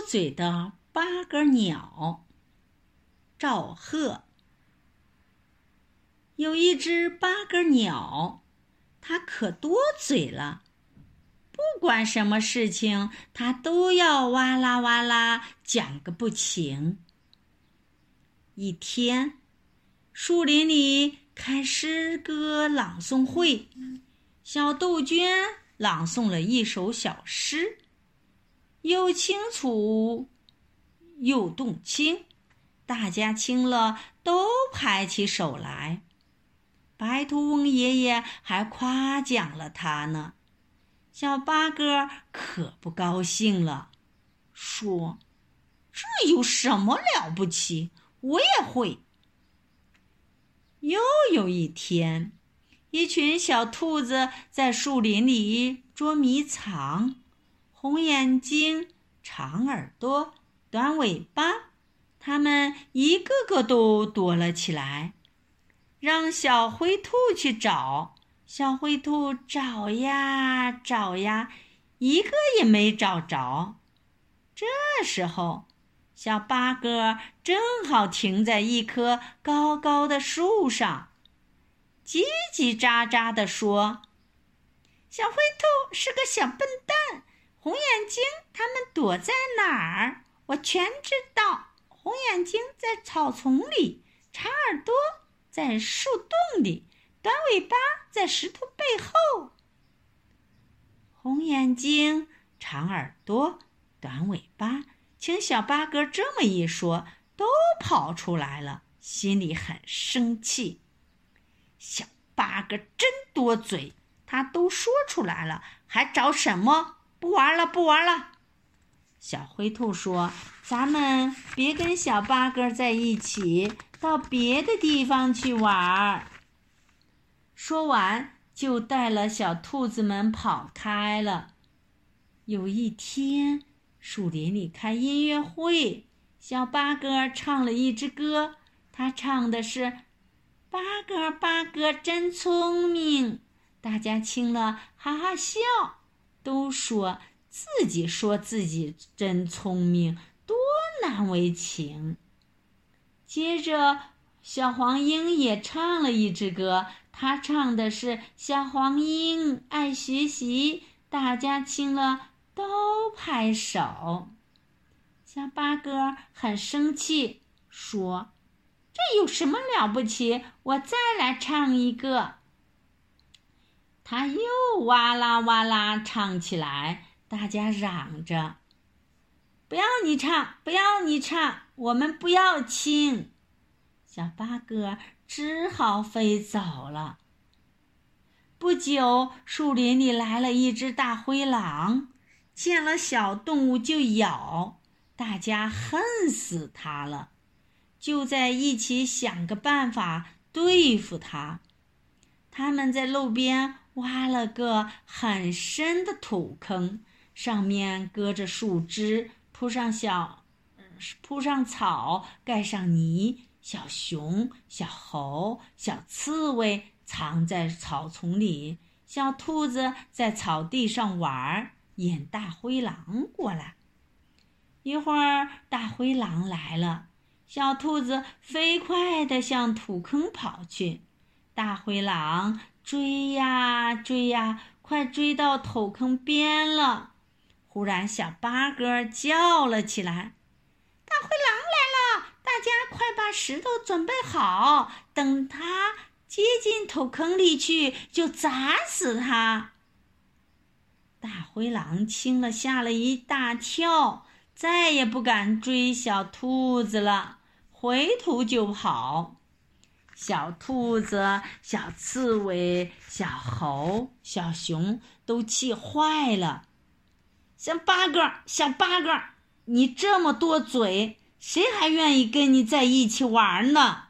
嘴的八哥鸟。赵贺有一只八哥鸟，它可多嘴了，不管什么事情，它都要哇啦哇啦讲个不停。一天，树林里开诗歌朗诵会，小杜鹃朗诵了一首小诗，又清楚又动听。大家听了都拍起手来，白兔翁爷爷还夸奖了他呢。小八哥可不高兴了，说：“这有什么了不起？我也会。”又有一天，一群小兔子在树林里捉迷藏，红眼睛、长耳朵、短尾巴。它们一个个都躲了起来，让小灰兔去找。小灰兔找呀找呀，一个也没找着。这时候，小八哥正好停在一棵高高的树上，叽叽喳喳地说：“小灰兔是个小笨蛋，红眼睛他们躲在哪儿？我全知道。”红眼睛在草丛里，长耳朵在树洞里，短尾巴在石头背后。红眼睛、长耳朵、短尾巴，听小八哥这么一说，都跑出来了，心里很生气。小八哥真多嘴，他都说出来了，还找什么？不玩了，不玩了。小灰兔说：“咱们别跟小八哥在一起，到别的地方去玩。”说完，就带了小兔子们跑开了。有一天，树林里开音乐会，小八哥唱了一支歌。他唱的是：“八哥，八哥真聪明。”大家听了哈哈笑，都说。自己说自己真聪明，多难为情。接着，小黄莺也唱了一支歌，他唱的是“小黄莺爱学习”，大家听了都拍手。小八哥很生气，说：“这有什么了不起？我再来唱一个。”他又哇啦哇啦唱起来。大家嚷着：“不要你唱，不要你唱，我们不要亲。”小八哥只好飞走了。不久，树林里来了一只大灰狼，见了小动物就咬，大家恨死它了，就在一起想个办法对付它。他们在路边挖了个很深的土坑。上面搁着树枝，铺上小，铺上草，盖上泥。小熊、小猴、小刺猬藏在草丛里，小兔子在草地上玩儿，引大灰狼过来。一会儿，大灰狼来了，小兔子飞快地向土坑跑去，大灰狼追呀追呀，快追到土坑边了。忽然，小八哥叫了起来：“大灰狼来了！大家快把石头准备好，等它接近土坑里去，就砸死它。”大灰狼听了，吓了一大跳，再也不敢追小兔子了，回头就跑。小兔子、小刺猬、小猴、小熊都气坏了。小八哥，小八哥，你这么多嘴，谁还愿意跟你在一起玩呢？